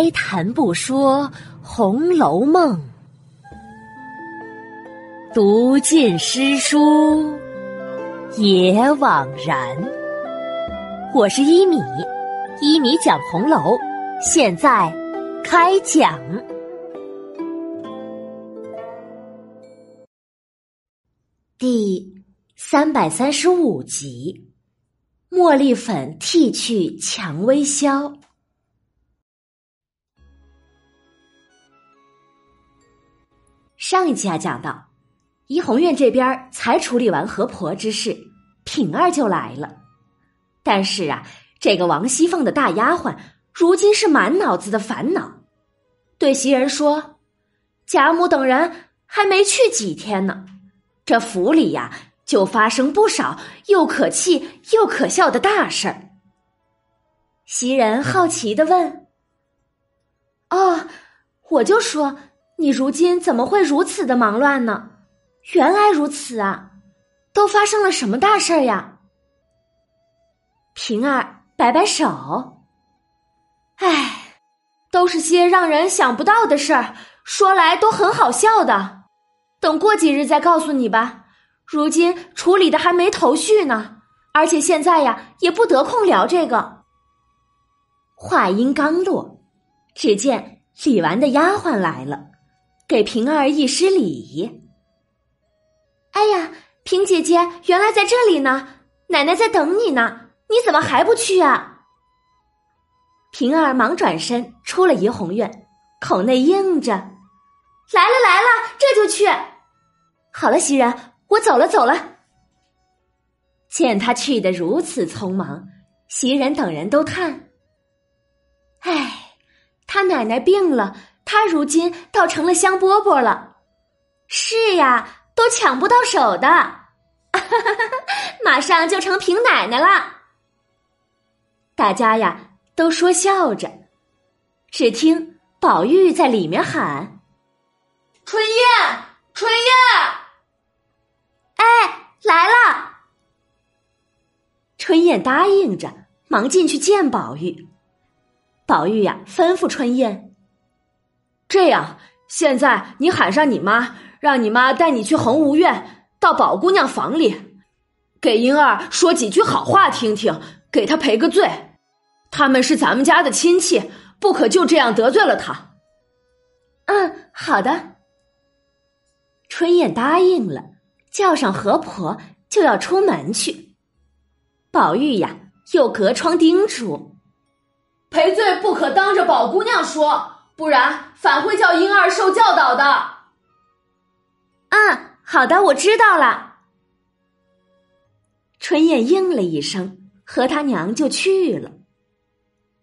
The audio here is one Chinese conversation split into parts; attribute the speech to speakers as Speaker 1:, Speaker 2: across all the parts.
Speaker 1: 哀谈不说《红楼梦》，读尽诗书也枉然。我是一米，一米讲红楼，现在开讲第三百三十五集：茉莉粉剃去蔷薇消。上一集啊，讲到怡红院这边才处理完河婆之事，品儿就来了。但是啊，这个王熙凤的大丫鬟如今是满脑子的烦恼，对袭人说：“贾母等人还没去几天呢，这府里呀就发生不少又可气又可笑的大事儿。”袭人好奇的问：“哦，我就说。”你如今怎么会如此的忙乱呢？原来如此啊，都发生了什么大事儿呀？平儿摆摆手，唉，都是些让人想不到的事儿，说来都很好笑的。等过几日再告诉你吧。如今处理的还没头绪呢，而且现在呀也不得空聊这个。话音刚落，只见李纨的丫鬟来了。给平儿一施礼。哎呀，平姐姐原来在这里呢，奶奶在等你呢，你怎么还不去啊？平儿忙转身出了怡红院，口内应着：“来了来了，这就去。”好了，袭人，我走了走了。见他去的如此匆忙，袭人等人都叹：“哎，他奶奶病了。”他如今倒成了香饽饽了，是呀，都抢不到手的，马上就成平奶奶了。大家呀都说笑着，只听宝玉在里面喊：“
Speaker 2: 春燕，春燕！”
Speaker 1: 哎，来了。春燕答应着，忙进去见宝玉。宝玉呀，吩咐春燕。
Speaker 3: 这样，现在你喊上你妈，让你妈带你去恒芜院，到宝姑娘房里，给英儿说几句好话听听，给她赔个罪。他们是咱们家的亲戚，不可就这样得罪了他。
Speaker 1: 嗯，好的。春燕答应了，叫上何婆就要出门去。宝玉呀，又隔窗叮嘱：
Speaker 2: 赔罪不可当着宝姑娘说。不然反会叫婴儿受教导的。
Speaker 1: 嗯，好的，我知道了。春燕应了一声，和他娘就去了。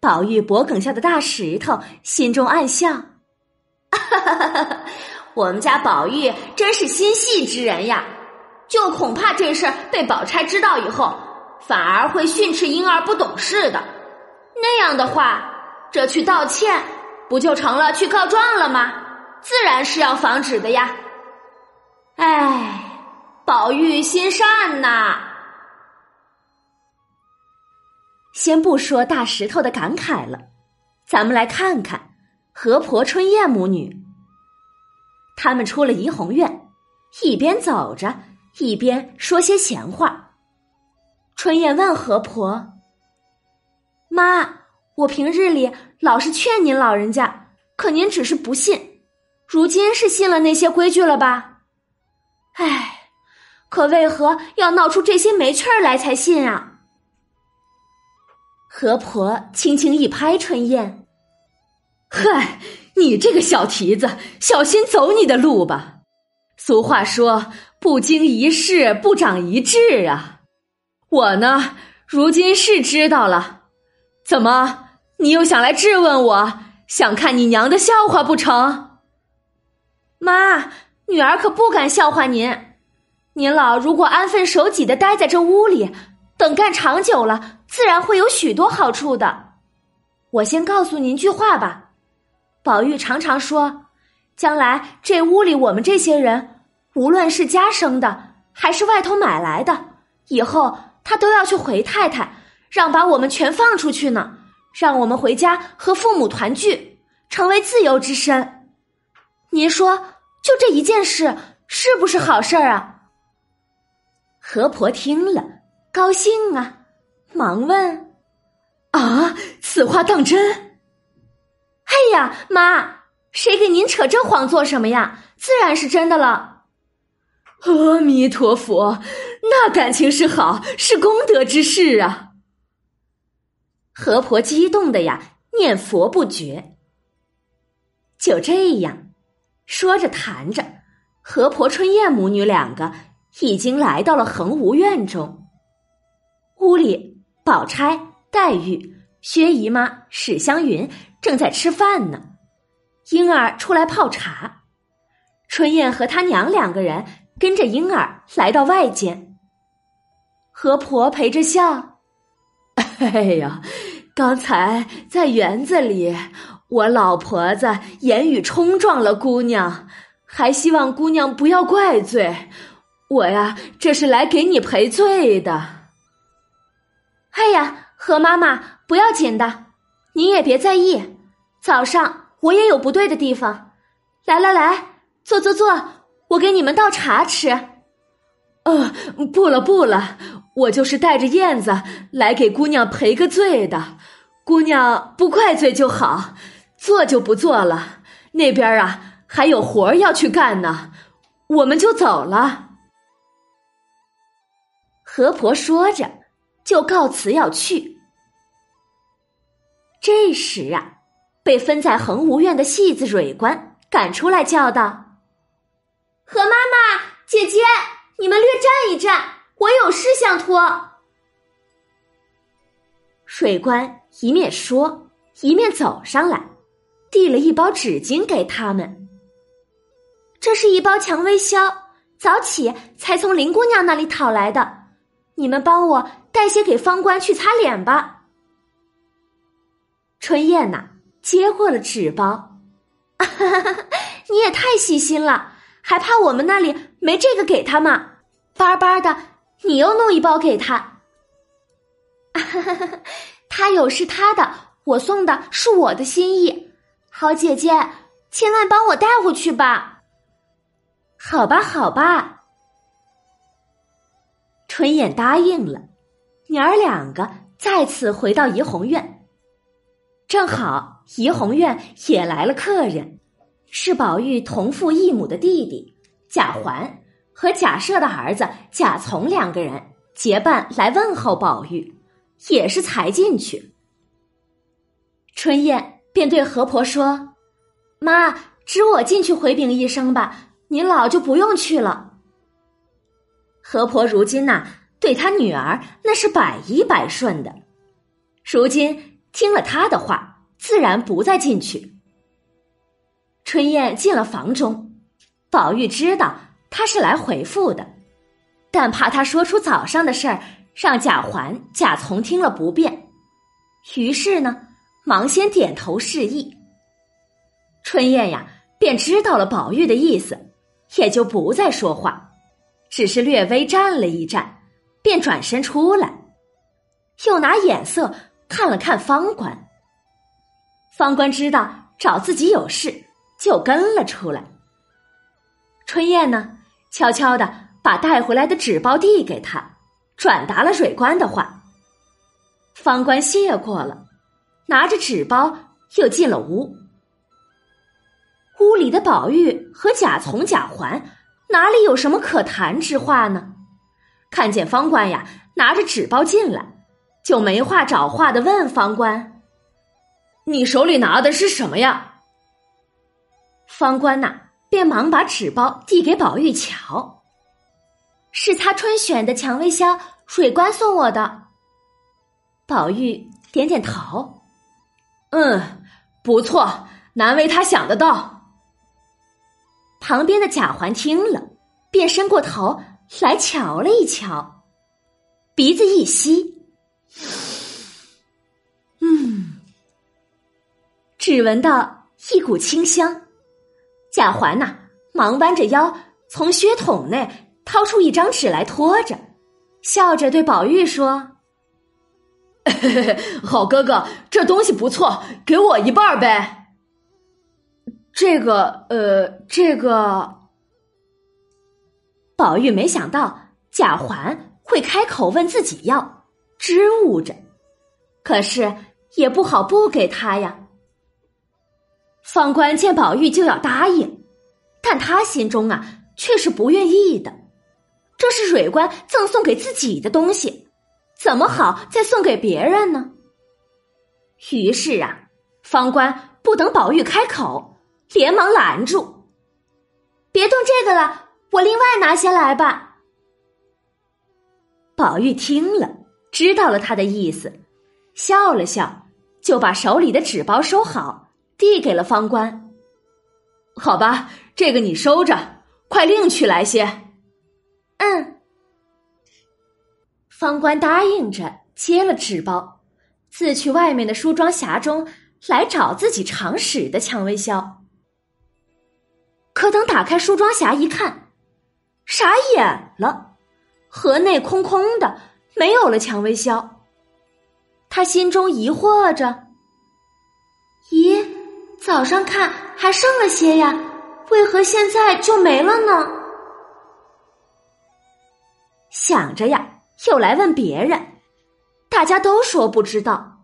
Speaker 1: 宝玉脖梗下的大石头，心中暗笑：哈哈哈哈我们家宝玉真是心细之人呀！就恐怕这事被宝钗知道以后，反而会训斥婴儿不懂事的。那样的话，这去道歉。不就成了去告状了吗？自然是要防止的呀。哎，宝玉心善呐。先不说大石头的感慨了，咱们来看看何婆春燕母女。他们出了怡红院，一边走着，一边说些闲话。春燕问何婆：“妈。”我平日里老是劝您老人家，可您只是不信，如今是信了那些规矩了吧？唉，可为何要闹出这些没趣儿来才信啊？何婆轻轻一拍春燕：“
Speaker 3: 嗨，你这个小蹄子，小心走你的路吧。俗话说，不经一事不长一智啊。我呢，如今是知道了，怎么？”你又想来质问我，想看你娘的笑话不成？
Speaker 1: 妈，女儿可不敢笑话您。您老如果安分守己的待在这屋里，等干长久了，自然会有许多好处的。我先告诉您句话吧，宝玉常常说，将来这屋里我们这些人，无论是家生的还是外头买来的，以后他都要去回太太，让把我们全放出去呢。让我们回家和父母团聚，
Speaker 4: 成为自由之身。您说，就这一件事，是不是好事儿啊？
Speaker 1: 河婆听了，高兴啊，忙问：“啊，此话当真？”
Speaker 4: 哎呀，妈，谁给您扯这谎做什么呀？自然是真的了。
Speaker 1: 阿弥陀佛，那感情是好，是功德之事啊！河婆激动的呀，念佛不绝。就这样，说着谈着，河婆春燕母女两个已经来到了恒无院中。屋里，宝钗、黛玉、薛姨妈、史湘云正在吃饭呢，婴儿出来泡茶，春燕和她娘两个人。跟着婴儿来到外间，河婆陪着笑：“哎呀，刚才在园子里，我老婆子言语冲撞了姑娘，还希望姑娘不要怪罪。我呀，这是来给你赔罪的。”
Speaker 4: 哎呀，何妈妈不要紧的，您也别在意。早上我也有不对的地方。来来来，坐坐坐。我给你们倒茶吃。
Speaker 1: 呃，不了不了，我就是带着燕子来给姑娘赔个罪的，姑娘不怪罪就好，做就不做了。那边啊还有活要去干呢，我们就走了。河婆说着，就告辞要去。这时啊，被分在恒无院的戏子蕊官赶出来叫道。
Speaker 4: 何妈妈，姐姐，你们略站一站，我有事相托。
Speaker 1: 水官一面说，一面走上来，递了一包纸巾给他们。
Speaker 4: 这是一包蔷薇销，早起才从林姑娘那里讨来的，你们帮我带些给方官去擦脸吧。
Speaker 1: 春燕呐，接过了纸包，
Speaker 4: 你也太细心了。还怕我们那里没这个给他吗？巴巴的，你又弄一包给他。他有是他的，我送的是我的心意。好姐姐，千万帮我带回去吧。
Speaker 1: 好吧，好吧。春燕答应了，娘儿两个再次回到怡红院。正好怡红院也来了客人。是宝玉同父异母的弟弟贾环和贾赦的儿子贾从两个人结伴来问候宝玉，也是才进去。春燕便对何婆说：“
Speaker 4: 妈，只我进去回禀一声吧，您老就不用去了。”
Speaker 1: 何婆如今呐，对她女儿那是百依百顺的，如今听了她的话，自然不再进去。春燕进了房中，宝玉知道他是来回复的，但怕他说出早上的事儿，让贾环、贾从听了不便，于是呢，忙先点头示意。春燕呀，便知道了宝玉的意思，也就不再说话，只是略微站了一站，便转身出来，又拿眼色看了看方官。方官知道找自己有事。就跟了出来。春燕呢，悄悄的把带回来的纸包递给他，转达了蕊官的话。方官谢过了，拿着纸包又进了屋。屋里的宝玉和贾从、贾环哪里有什么可谈之话呢？看见方官呀，拿着纸包进来，就没话找话的问方官：“
Speaker 5: 你手里拿的是什么呀？”
Speaker 1: 方官呐，便忙把纸包递给宝玉瞧，
Speaker 4: 是他春选的蔷薇香，水官送我的。
Speaker 1: 宝玉点点头，
Speaker 5: 嗯，不错，难为他想得到。
Speaker 1: 旁边的贾环听了，便伸过头来瞧了一瞧，鼻子一吸，嗯，只闻到一股清香。贾环呐，忙弯着腰从靴筒内掏出一张纸来托着，笑着对宝玉说：“
Speaker 5: 好哥哥，这东西不错，给我一半呗。”
Speaker 3: 这个，呃，这个。
Speaker 1: 宝玉没想到贾环会开口问自己要，支吾着，可是也不好不给他呀。方官见宝玉就要答应，但他心中啊却是不愿意的。这是蕊官赠送给自己的东西，怎么好再送给别人呢？于是啊，方官不等宝玉开口，连忙拦住：“别动这个了。”我另外拿些来吧。宝玉听了，知道了他的意思，笑了笑，就把手里的纸包收好，递给了方官。
Speaker 3: 好吧，这个你收着，快另取来些。
Speaker 1: 嗯。方官答应着，接了纸包，自去外面的梳妆匣中来找自己常使的蔷薇销。可等打开梳妆匣一看。傻眼了，盒内空空的，没有了蔷薇销。他心中疑惑着：“，早上看还剩了些呀，为何现在就没了呢？”想着呀，又来问别人，大家都说不知道。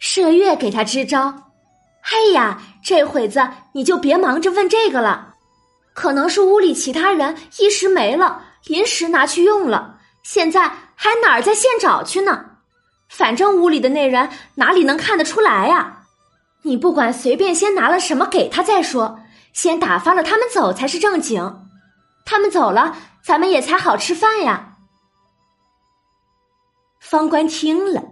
Speaker 1: 麝月给他支招：“哎呀，这会子你就别忙着问这个了。”可能是屋里其他人一时没了，临时拿去用了，现在还哪儿在现找去呢？反正屋里的那人哪里能看得出来呀？你不管随便先拿了什么给他再说，先打发了他们走才是正经。他们走了，咱们也才好吃饭呀。方官听了，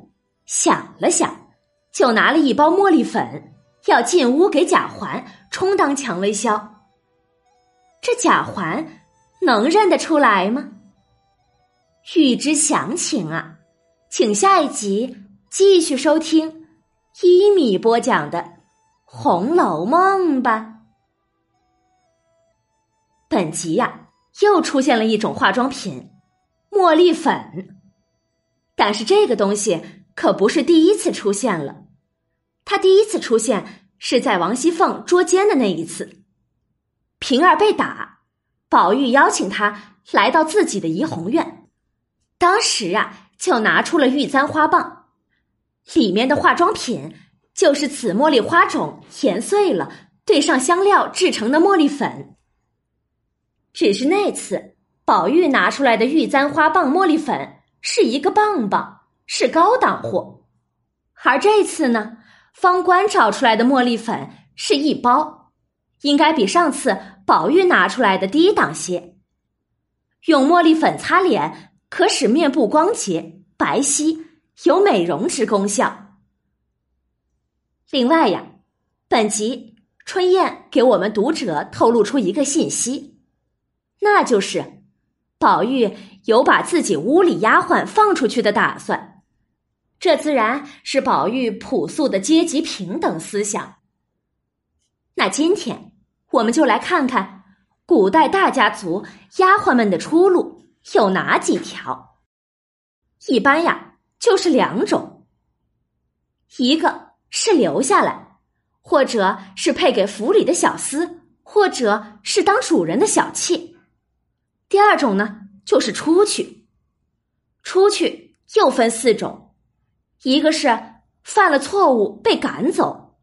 Speaker 1: 想了想，就拿了一包茉莉粉，要进屋给贾环充当蔷薇销。这贾环能认得出来吗？欲知详情啊，请下一集继续收听一米播讲的《红楼梦》吧。本集呀，又出现了一种化妆品——茉莉粉，但是这个东西可不是第一次出现了。它第一次出现是在王熙凤捉奸的那一次。平儿被打，宝玉邀请他来到自己的怡红院，当时啊，就拿出了玉簪花棒，里面的化妆品就是紫茉莉花种研碎了，兑上香料制成的茉莉粉。只是那次宝玉拿出来的玉簪花棒茉莉粉是一个棒棒，是高档货，而这次呢，方官找出来的茉莉粉是一包。应该比上次宝玉拿出来的低档些。用茉莉粉擦脸，可使面部光洁白皙，有美容之功效。另外呀，本集春燕给我们读者透露出一个信息，那就是宝玉有把自己屋里丫鬟放出去的打算。这自然是宝玉朴素的阶级平等思想。那今天。我们就来看看古代大家族丫鬟们的出路有哪几条。一般呀，就是两种：一个是留下来，或者是配给府里的小厮，或者是当主人的小妾；第二种呢，就是出去。出去又分四种：一个是犯了错误被赶走，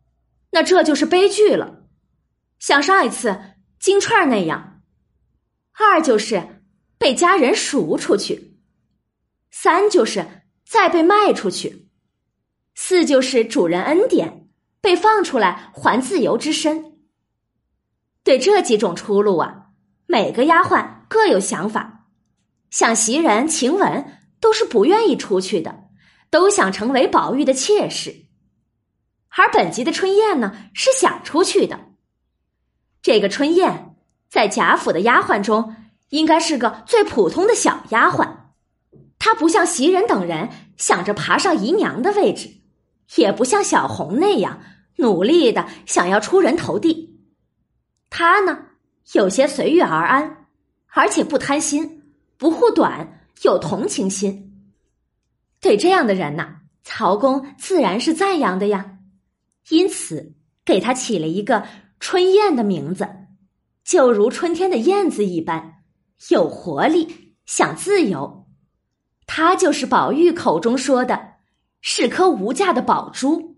Speaker 1: 那这就是悲剧了。像上一次金钏那样，二就是被家人赎出去，三就是再被卖出去，四就是主人恩典被放出来还自由之身。对这几种出路啊，每个丫鬟各有想法。像袭人、晴雯都是不愿意出去的，都想成为宝玉的妾室，而本集的春燕呢，是想出去的。这个春燕在贾府的丫鬟中，应该是个最普通的小丫鬟。他不像袭人等人想着爬上姨娘的位置，也不像小红那样努力的想要出人头地。他呢，有些随遇而安，而且不贪心，不护短，有同情心。对这样的人呐，曹公自然是赞扬的呀。因此，给他起了一个。春燕的名字，就如春天的燕子一般，有活力，想自由。它就是宝玉口中说的，是颗无价的宝珠，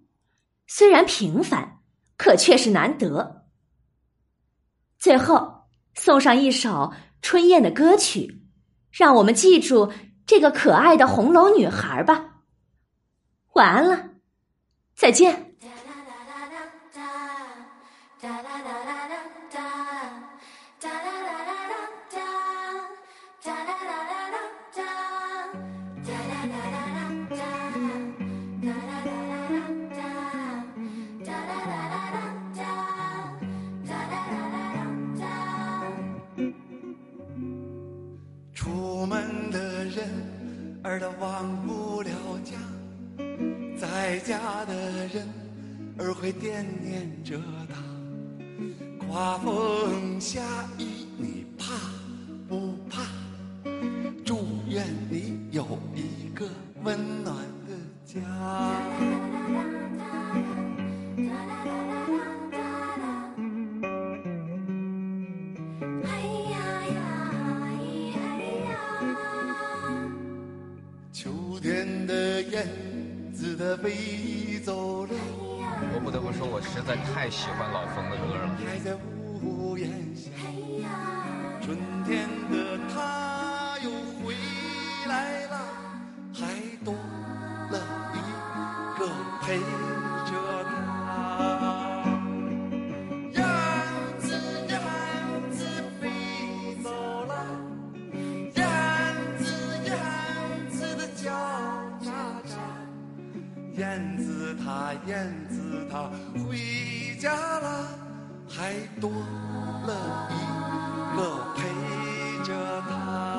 Speaker 1: 虽然平凡，可却是难得。最后送上一首春燕的歌曲，让我们记住这个可爱的红楼女孩吧。晚安了，再见。
Speaker 6: 出门的人儿都忘不了家，在家的人儿会惦念着他。刮风下雨的燕子它飞走了，
Speaker 7: 我不得不说，我实在太喜欢老冯的歌了。
Speaker 6: 还在屋檐下。春天的他燕子它燕子它回家了还多了一个陪着它